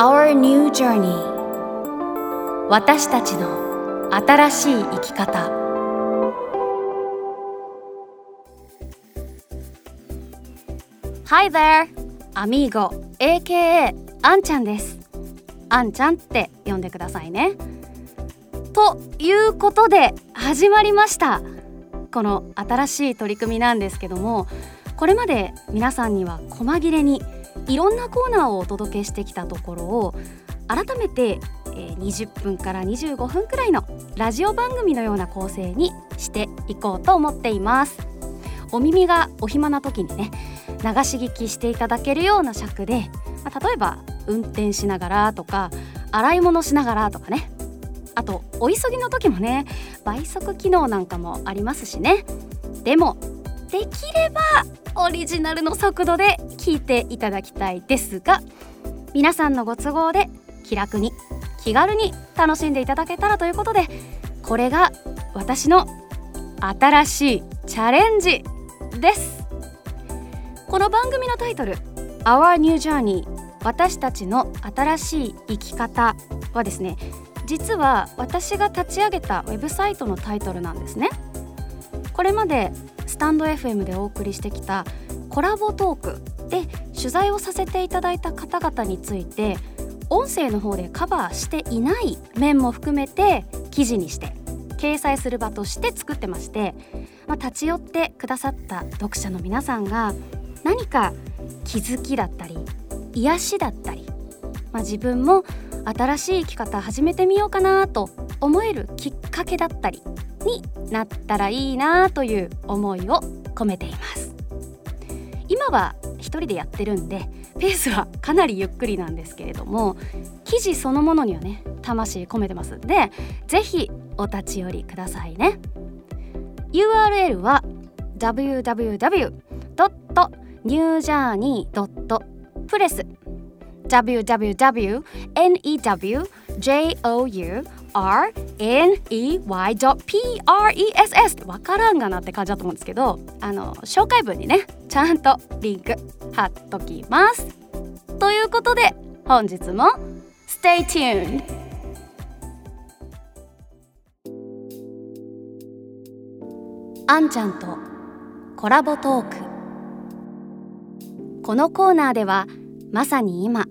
Our New Journey. 私たちの新しい生き方。Hi there! アミーゴ AKA あんちゃんです。あんちゃんって呼んでくださいね。ということで始まりました。この新しい取り組みなんですけどもこれまで皆さんには細切れにいろんなコーナーをお届けしてきたところを改めて20分から25分くらいのラジオ番組のような構成にしていこうと思っています。お耳がお暇な時にね流し聞きしていただけるような尺で、まあ、例えば運転しながらとか洗い物しながらとかね。あとお急ぎの時もね倍速機能なんかもありますしね。でもできればオリジナルの速度で聞いていただきたいですが皆さんのご都合で気楽に気軽に楽しんでいただけたらということでこれが私の新しいチャレンジです。この番組のタイトル「Our New Journey 私たちの新しい生き方」はですね実は私が立ち上げたウェブサイトのタイトルなんですね。これまでスタンド FM でお送りしてきたコラボトークで取材をさせていただいた方々について音声の方でカバーしていない面も含めて記事にして掲載する場として作ってまして、まあ、立ち寄ってくださった読者の皆さんが何か気づきだったり癒しだったり、まあ、自分も新しい生き方始めてみようかなと思えるきっかけだったりになったらいいなという思いを込めています。今は一人でやってるんでペースはかなりゆっくりなんですけれども記事そのものにはね魂込めてます。んで是非お立ち寄りくださいね。URL は www.newjourney.press www.newjourney.press わからんがなって感じだと思うんですけどあの紹介文にねちゃんとリンク貼っときますということで本日も Stay tuned! あんちゃんとコラボトークこのコーナーではまさに今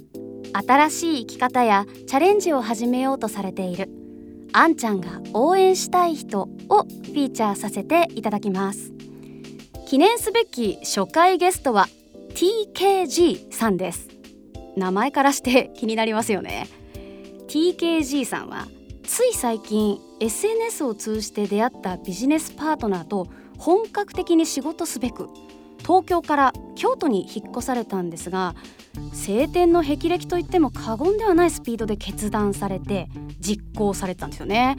新しい生き方やチャレンジを始めようとされているあんちゃんが応援したい人をフィーチャーさせていただきます。記念すべき初回ゲストは TKG さんです。名前からして気になりますよね。TKG さんはつい最近 SNS を通じて出会ったビジネスパートナーと本格的に仕事すべく東京から京都に引っ越されたんですが晴天の霹靂といっても過言ではないスピードで決断されて実行されたんですよね。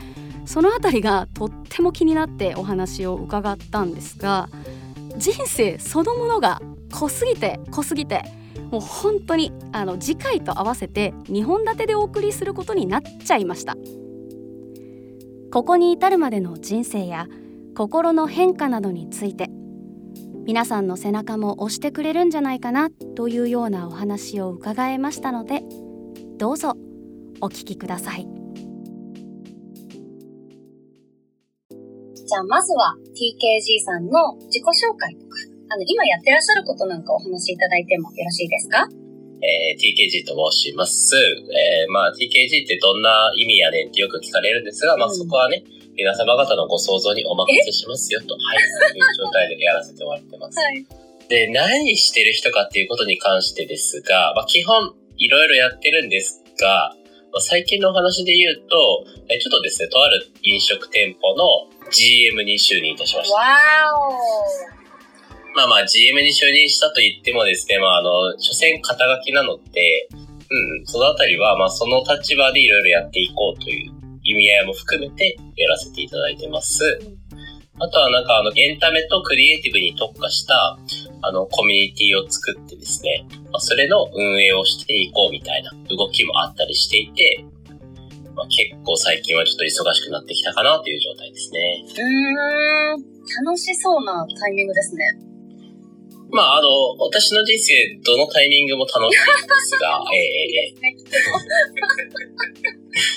そのあたりがとっても気になってお話を伺ったんですが人生そのものが濃すぎて濃すぎてもう本当にあの次回と合わせて2本立てでお送りすることになっちゃいました。ここに至るまでの人生や心の変化などについて皆さんの背中も押してくれるんじゃないかなというようなお話を伺えましたのでどうぞお聞きください。じゃあまずは TKG さんの自己紹介とかあの今やってらっしゃることなんかお話しいただいてもよろしいですか？えー、TKG と申します。えー、まあ TKG ってどんな意味やねんってよく聞かれるんですが、まあそこはね、皆様方のご想像にお任せしますよと、はい、い。う状態でやらせてもらってます。はい、で、何してる人かっていうことに関してですが、まあ基本いろいろやってるんですが、まあ、最近のお話で言うと、えちょっとですね、とある飲食店舗の GM に就任いたしました。まあまあ GM に就任したと言ってもですね、まああの、所詮肩書きなので、うん、そのあたりは、まあその立場でいろいろやっていこうという意味合いも含めてやらせていただいてます。あとはなんかあの、エンタメとクリエイティブに特化した、あの、コミュニティを作ってですね、まあ、それの運営をしていこうみたいな動きもあったりしていて、まあ、結構最近はちょっと忙しくなってきたかなという状態ですね。うーん、楽しそうなタイミングですね。まあ、あの、私の人生、どのタイミングも楽しいんですが、えええ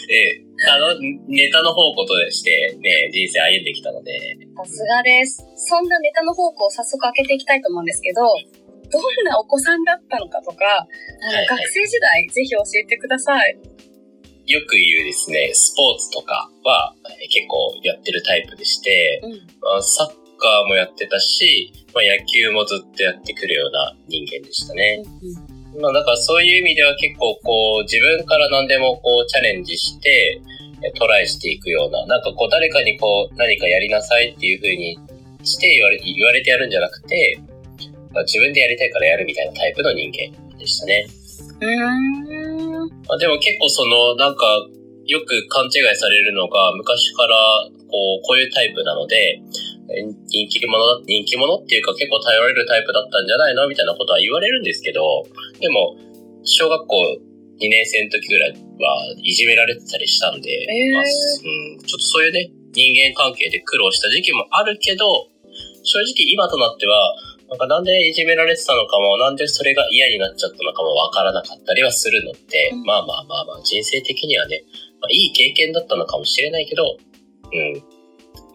え ええあの、ネタの方ことでして、ね、人生歩んできたので、さすがです。そんなネタの方向を早速開けていきたいと思うんですけど、どんなお子さんだったのかとか、あの、学生時代、ぜひ教えてください。よく言うですね、スポーツとかはえー結構やってるタイプでして、うん。まあサッカーもやってたし、まあ、野球もずっとやってくるような人間でしたね。まあだからそういう意味では結構こう自分から何でもこうチャレンジしてえトライしていくような、なんかこう誰かにこう何かやりなさいっていう風にして言われ言われてやるんじゃなくて、まあ、自分でやりたいからやるみたいなタイプの人間でしたね。うーん。まあ、でも結構そのなんかよく勘違いされるのが昔からこうこういうタイプなので、え人気者だ、人気者っていうか結構頼れるタイプだったんじゃないのみたいなことは言われるんですけど、でも、小学校2年生の時ぐらいはいじめられてたりしたんで、えーまあうん、ちょっとそういうね、人間関係で苦労した時期もあるけど、正直今となっては、なんかなんでいじめられてたのかも、なんでそれが嫌になっちゃったのかもわからなかったりはするのって、うんまあまあまあまあ人生的にはね、まあ、いい経験だったのかもしれないけど、うん。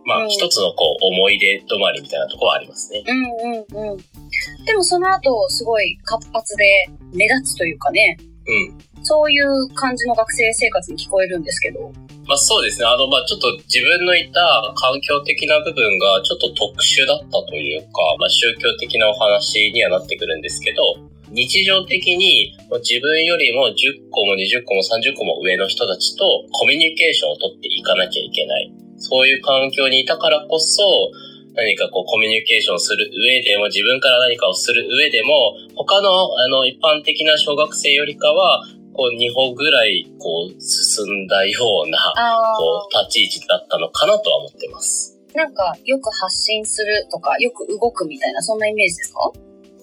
まうんあ一つのこう思い出止まりみたいなところはありますね。うんうんうん。でもその後、すごい活発で目立つというかね、うん。そういう感じの学生生活に聞こえるんですけど。まあそうですね。あの、まあちょっと自分のいた環境的な部分がちょっと特殊だったというか、まあ宗教的なお話にはなってくるんですけど、日常的に自分よりも10個も20個も30個も上の人たちとコミュニケーションを取っていかなきゃいけない。そういう環境にいたからこそ、何かこうコミュニケーションする上でも自分から何かをする上でも他のあの一般的な小学生よりかはこう2歩ぐらいこう進んだようなあこう、立ち位置だったのかなとは思ってます。なんか、よく発信するとか、よく動くみたいな、そんなイメージですか？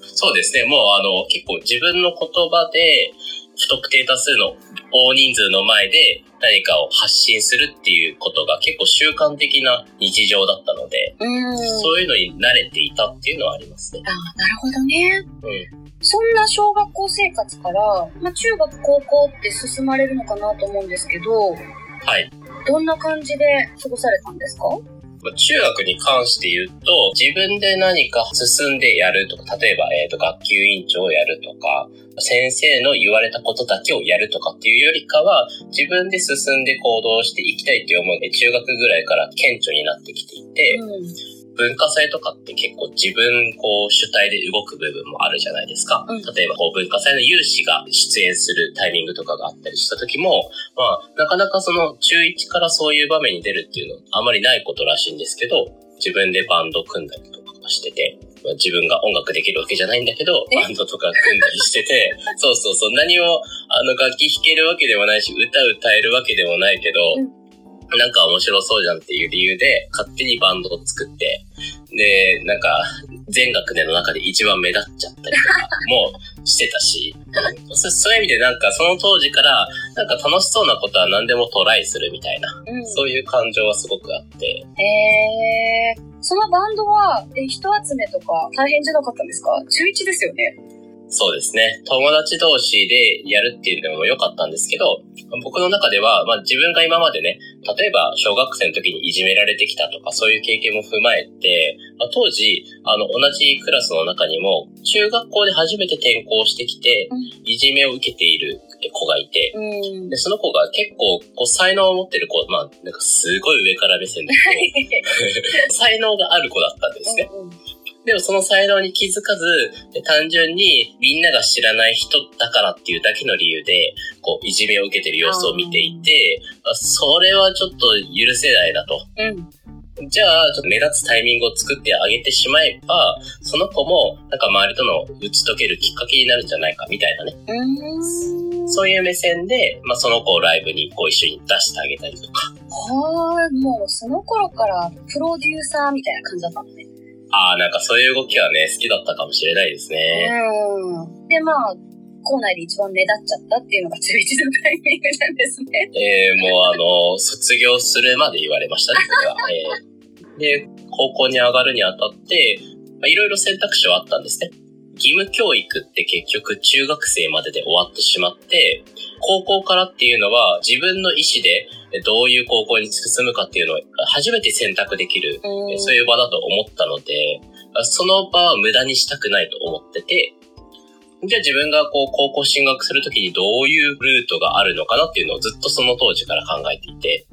そうですね。もうあの、結構自分の言葉で、不特定多数の大人数の前で何かを発信するっていうことが結構習慣的な日常だったので。そういうのに慣れていたっていうのはありますね。ああ、なるほどね。うん。そんな小学校生活から、まあ、中学、高校って進まれるのかなと思うんですけど、はい。どんな感じで過ごされたんですか？まあ中学に関して言うと、自分で何か進んでやるとか、例えば、えっ、と、学級委員長をやるとか、先生の言われたことだけをやるとかっていうよりかは、自分で進んで行動していきたいって思う思いで中学ぐらいから顕著になってきていて、うん。文化祭とかって結構自分こう主体で動く部分もあるじゃないですか。うん。例えばこう文化祭の有志が出演するタイミングとかがあったりした時も、まあなかなかその中1からそういう場面に出るっていうのはあまりないことらしいんですけど、自分でバンド組んだりとかしてて、まあ自分が音楽できるわけじゃないんだけど、え？バンドとか組んだりしてて、そうそうそう、何もあの楽器弾けるわけでもないし、歌歌えるわけでもないけど、なんか面白そうじゃんっていう理由で、勝手にバンドを作って、で、なんか、全学年の中で一番目立っちゃったりとかもしてたし、う んそそういう意味でなんかその当時から、なんか楽しそうなことは何でもトライするみたいな、うん。そういう感情はすごくあって、えー、そのバンドは、え、人集めとか大変じゃなかったんですか？中1ですよね。そうですね。友達同士でやるっていうのも良かったんですけど、僕の中では、まあ自分が今までね、例えば小学生の時にいじめられてきたとかそういう経験も踏まえて、まあ、当時、あの、同じクラスの中にも、中学校で初めて転校してきて、いじめを受けている子がいて、うん。で、その子が結構、こう、才能を持ってる子、まあ、なんかすごい上から目線だけど、才能がある子だったんですね。でもその才能に気づかず、単純にみんなが知らない人だからっていうだけの理由で、こう、いじめを受けてる様子を見ていて、あそれはちょっと許せないなと。うん。じゃあ、ちょっと目立つタイミングを作ってあげてしまえば、その子も、なんか周りとの打ち解けるきっかけになるんじゃないかみたいなね。うーん。そういう目線で、まあその子をライブにこう一緒に出してあげたりとか。はーい、もうその頃からプロデューサーみたいな感じだったのね。ああ、なんかそういう動きはね、好きだったかもしれないですね。うん。で、まあ、校内で一番目立っちゃったっていうのが中1のタイミングなんですね。えー、もうあの、卒業するまで言われましたね、それは。えーで、高校に上がるにあたって、まあいろいろ選択肢はあったんですね。義務教育って結局中学生までで終わってしまって、高校からっていうのは自分の意思でどういう高校に進むかっていうのを初めて選択できる、うんそういう場だと思ったので、その場は無駄にしたくないと思ってて、じゃあ自分がこう高校進学するときにどういうルートがあるのかなっていうのをずっとその当時から考えていて、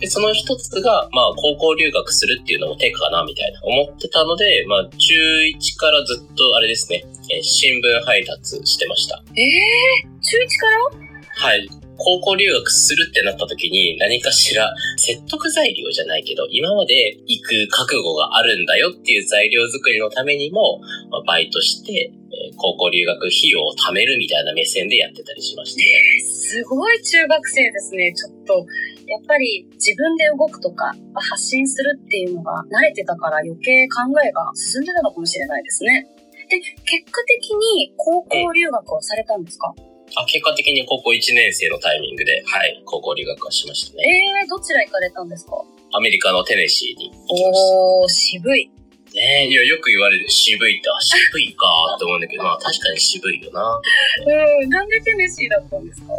で、その一つが、まあ、高校留学するっていうのも手かな、みたいな思ってたので、まあ、中1からずっと、あれですね、えー新聞配達してました。ええー、中1から？はい。高校留学するってなった時に何かしら説得材料じゃないけど、今まで行く覚悟があるんだよっていう材料作りのためにも、ま、バイトして、高校留学費用を貯めるみたいな目線でやってたりしまして。すごい中学生ですね。ちょっと、やっぱり自分で動くとか発信するっていうのが慣れてたから余計考えが進んでたのかもしれないですね。で、結果的に高校留学をされたんですか、あ結果的に高校1年生のタイミングで、はい、高校留学はしましたね。えー、どちら行かれたんですか？アメリカのテネシーに行きました。おー、渋い。ねえ、いや、よく言われる。渋いって、あ、渋いかって思うんだけど、まあ確かに渋いよな。うん、なんでテネシーだったんですか？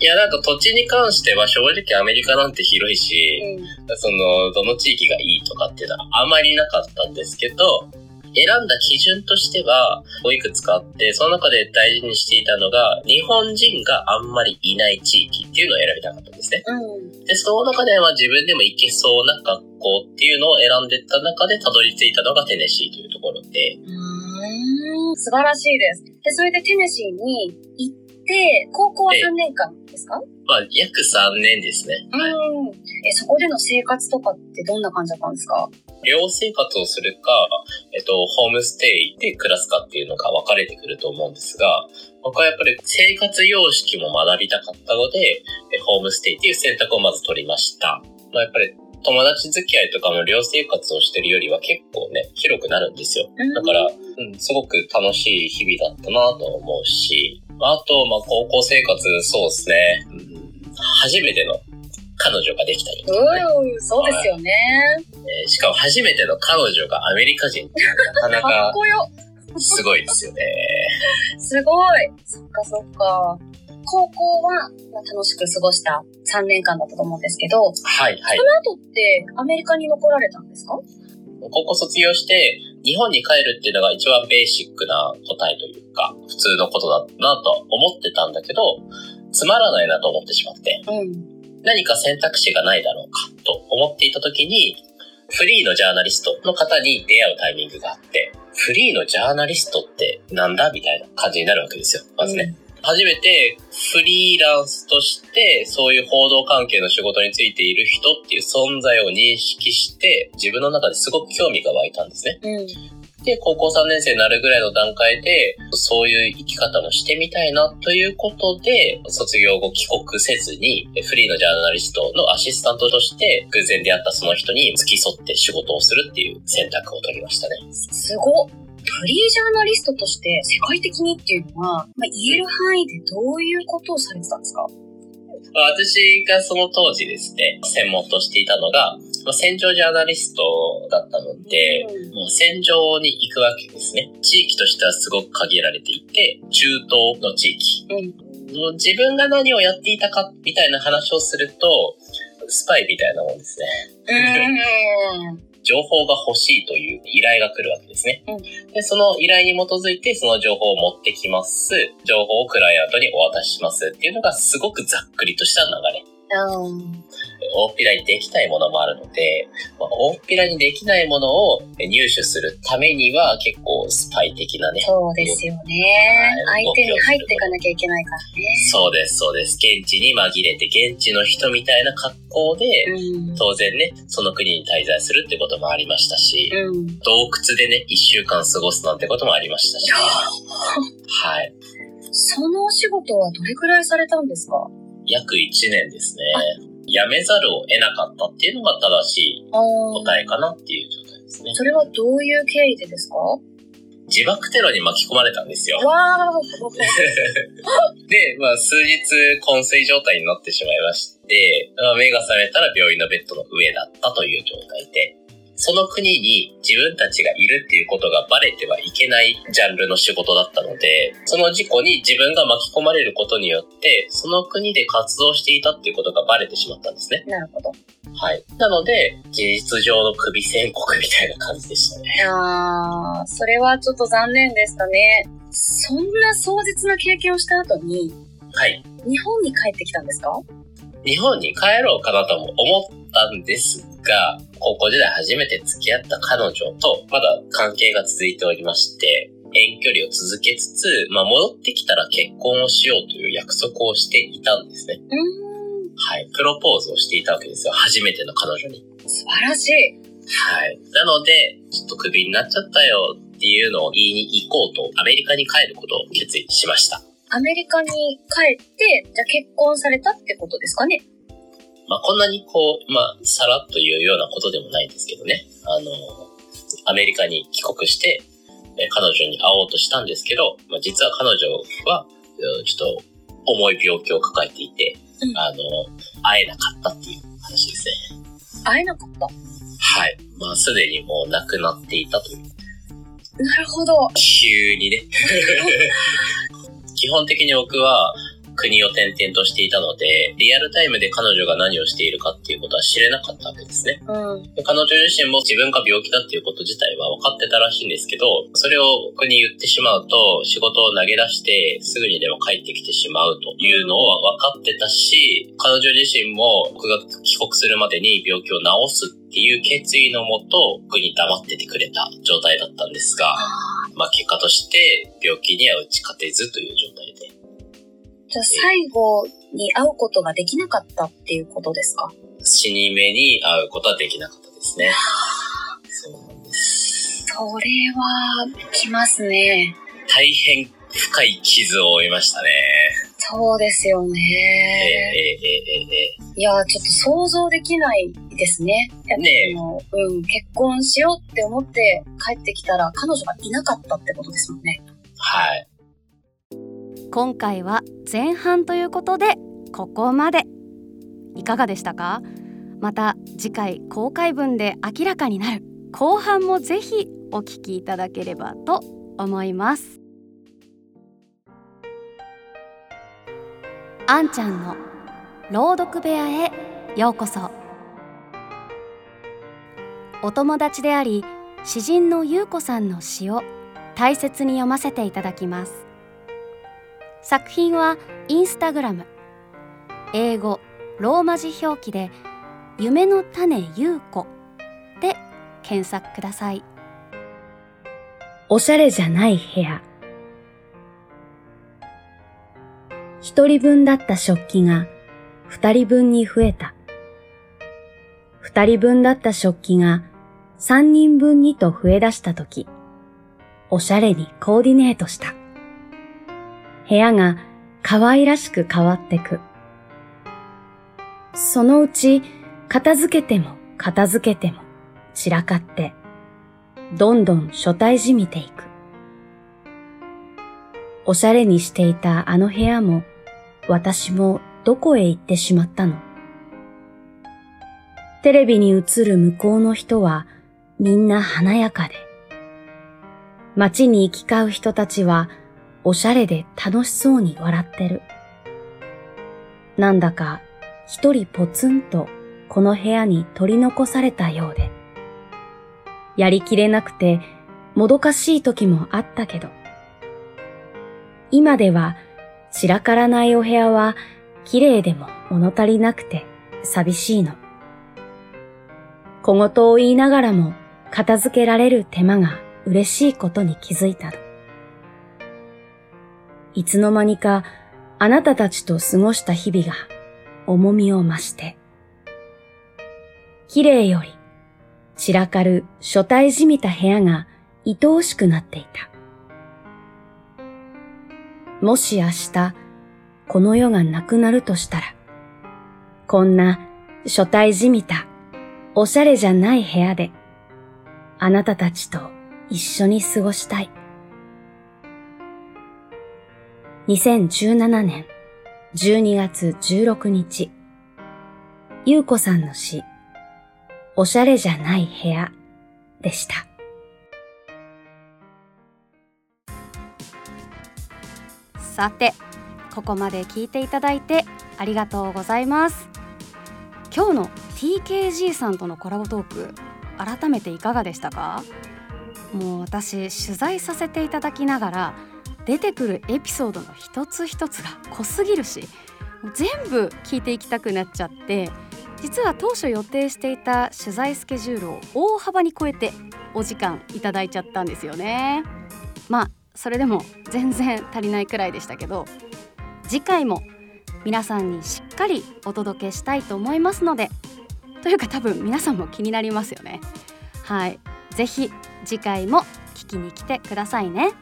いや、なんか土地に関しては正直アメリカなんて広いし、うん。その、どの地域がいいとかっていうのはあまりなかったんですけど、選んだ基準としては、いくつかあって、その中で大事にしていたのが、日本人があんまりいない地域っていうのを選びたかったんですね。うん。で、その中では自分でも行けそうな学校っていうのを選んでった中でたどり着いたのがテネシーというところで、うーん、素晴らしいです。で、それでテネシーに行って、高校はええ3年間ですか？まあ、約3年ですね。はい。うん。え、そこでの生活とかってどんな感じだったんですか？寮生活をするか、えっと、ホームステイで暮らすかっていうのが分かれてくると思うんですが、僕はやっぱり生活様式も学びたかったので、えホームステイっていう選択をまず取りました。まあ、やっぱり友達付き合いとかも寮生活をしてるよりは結構ね、広くなるんですよ。だから、うん、すごく楽しい日々だったなと思うし、あと、まあ、高校生活、そうですね、うん、初めての彼女ができたりとかね、うん、そうですよね。えーしかも初めての彼女がアメリカ人ってなかなか。すごいですよね。すごい。そっかそっか。高校は、まあ、楽しく過ごした3年間だったと思うんですけど、はい、はいそ。の後ってアメリカに残られたんですか？高校卒業して日本に帰るっていうのが一番ベーシックな答えというか、普通のことだなと思ってたんだけど、つまらないなと思ってしまって、うん。何か選択肢がないだろうかと思っていた時に、フリーのジャーナリストの方に出会うタイミングがあって、フリーのジャーナリストってなんだみたいな感じになるわけですよ。まずね。初めてフリーランスとしてそういう報道関係の仕事についている人っていう存在を認識して自分の中ですごく興味が湧いたんですね。うん。で、高校3年生になるぐらいの段階でそういう生き方もしてみたいなということで卒業後帰国せずにフリーのジャーナリストのアシスタントとして偶然出会ったその人に付き添って仕事をするっていう選択を取りましたね。すごっ。フリージャーナリストとして世界的にっていうのは、まあ、言える範囲でどういうことをされてたんですか？私がその当時ですね、専門としていたのが、まあ戦場ジャーナリストだったので、うんもう戦場に行くわけですね。地域としてはすごく限られていて、中東の地域。うん。自分が何をやっていたかみたいな話をすると、スパイみたいなもんですね。うん。情報が欲しいという依頼が来るわけですね。うんで、その依頼に基づいてその情報を持ってきます。情報をクライアントにお渡ししますっていうのがすごくざっくりとした流れ。うん。大っぴらにできないものもあるので、まあ大っぴらにできないものを入手するためには結構スパイ的なね。そうですよね。相手に入っていかなきゃいけないからね。そうです、そうです。現地に紛れて現地の人みたいな格好で、うん。当然ね、その国に滞在するってこともありましたし、うん。洞窟でね、一週間過ごすなんてこともありましたし、はい。そのお仕事はどれくらいされたんですか？約1年ですね。辞めざるを得なかったっていうのが正しい答えかなっていう状態ですね。それはどういう経緯でですか？わ自爆テロに巻き込まれたんですよ。ー で、まあ、数日昏睡状態になってしまいまして、まあ目が覚めたら病院のベッドの上だったという状態で。その国に自分たちがいるっていうことがバレてはいけないジャンルの仕事だったので、その事故に自分が巻き込まれることによって、その国で活動していたっていうことがバレてしまったんですね。なるほど。はい。なので、事実上の首宣告みたいな感じでしたね。ああ、それはちょっと残念でしたね。そんな壮絶な経験をした後に、はい。日本に帰ってきたんですか？日本に帰ろうかなとも思ったんですが、高校時代初めて付き合った彼女と、まだ関係が続いておりまして、遠距離を続けつつ、まあ、戻ってきたら結婚をしようという約束をしていたんですね。はい。プロポーズをしていたわけですよ。初めての彼女に。素晴らしい。はい。なので、ちょっとクビになっちゃったよっていうのを言いに行こうと、アメリカに帰ることを決意しました。アメリカに帰って、じゃあ結婚されたってことですかねまあ、こんなにこう、まあ、さらっと言うようなことでもないんですけどね。あの、アメリカに帰国して、え彼女に会おうとしたんですけど、まあ、実は彼女は、ちょっと重い病気を抱えていて、うん、あの、会えなかったっていう話ですね。会えなかった？はい。まあ、すでにもう亡くなっていたという。なるほど。急にね。基本的に僕は、国を転々としていたので、リアルタイムで彼女が何をしているかっていうことは知れなかったわけですね。うん、彼女自身も自分が病気だっていうこと自体は分かってたらしいんですけど、それを僕に言ってしまうと、仕事を投げ出してすぐにでも帰ってきてしまうというのは分かってたし、彼女自身も僕が帰国するまでに病気を治すっていう決意のもと、僕に黙っててくれた状態だったんですが、まあ結果として病気には打ち勝てずという状態で。じゃあ最後に会うことができなかったっていうことですか？死に目に会うことはできなかったですね。そうなんです。それは、きますね。大変深い傷を負いましたね。そうですよね。えー、えー、えー、えー、いや、ちょっと想像できないですね。ねうん、結婚しようって思って帰ってきたら彼女がいなかったってことですもんね。はい。今回は前半ということでここまで。いかがでしたか？また次回公開分で明らかになる。後半もぜひお聞きいただければと思います。あんちゃんの朗読部屋へようこそ。お友達であり詩人のゆうこさんの詩を大切に読ませていただきます。作品はインスタグラム。英語ローマ字表記で「夢の種優子」で検索ください。おしゃれじゃない部屋。一人分だった食器が二人分に増えた。二人分だった食器が三人分にと増え出したとき、おしゃれにコーディネートした。部屋が可愛らしく変わってく。そのうち片付けても片付けても散らかって、どんどん初対じみていく。おしゃれにしていたあの部屋も私もどこへ行ってしまったのテレビに映る向こうの人はみんな華やかで、街に行き交う人たちはおしゃれで楽しそうに笑ってる。なんだか一人ポツンとこの部屋に取り残されたようで。やりきれなくてもどかしい時もあったけど。今では散らからないお部屋は綺麗でも物足りなくて寂しいの。小言を言いながらも片付けられる手間が嬉しいことに気づいたの。いつの間にかあなたたちと過ごした日々が重みを増して、綺麗より散らかる初対じみた部屋が愛おしくなっていた。もし明日、この世がなくなるとしたら、こんな初対じみたおしゃれじゃない部屋で、あなたたちと一緒に過ごしたい。2017年12月16日、ゆうこさんの詩、おしゃれじゃない部屋でした。さて、ここまで聞いていただいてありがとうございます。今日の TKG さんとのコラボトーク改めていかがでしたか？もう私取材させていただきながら出てくるエピソードの一つ一つが濃すぎるし全部聞いていきたくなっちゃって実は当初予定していた取材スケジュールを大幅に超えてお時間いただいちゃったんですよね。まあそれでも全然足りないくらいでしたけど次回も皆さんにしっかりお届けしたいと思いますのでというか多分皆さんも気になりますよね。はい。ぜひ次回も聞きに来てくださいね。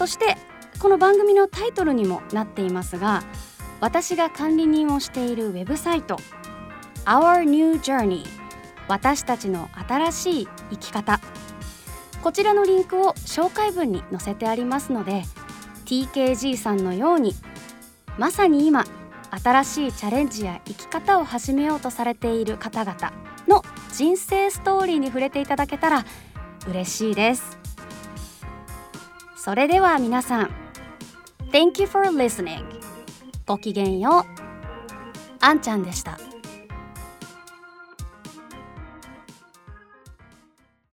そしてこの番組のタイトルにもなっていますが私が管理人をしているウェブサイト Our New Journey 私たちの新しい生き方。こちらのリンクを紹介文に載せてありますので TKG さんのようにまさに今新しいチャレンジや生き方を始めようとされている方々の人生ストーリーに触れていただけたら嬉しいです。それでは皆さん Thank you for listening ごきげんよう。あんちゃんでした。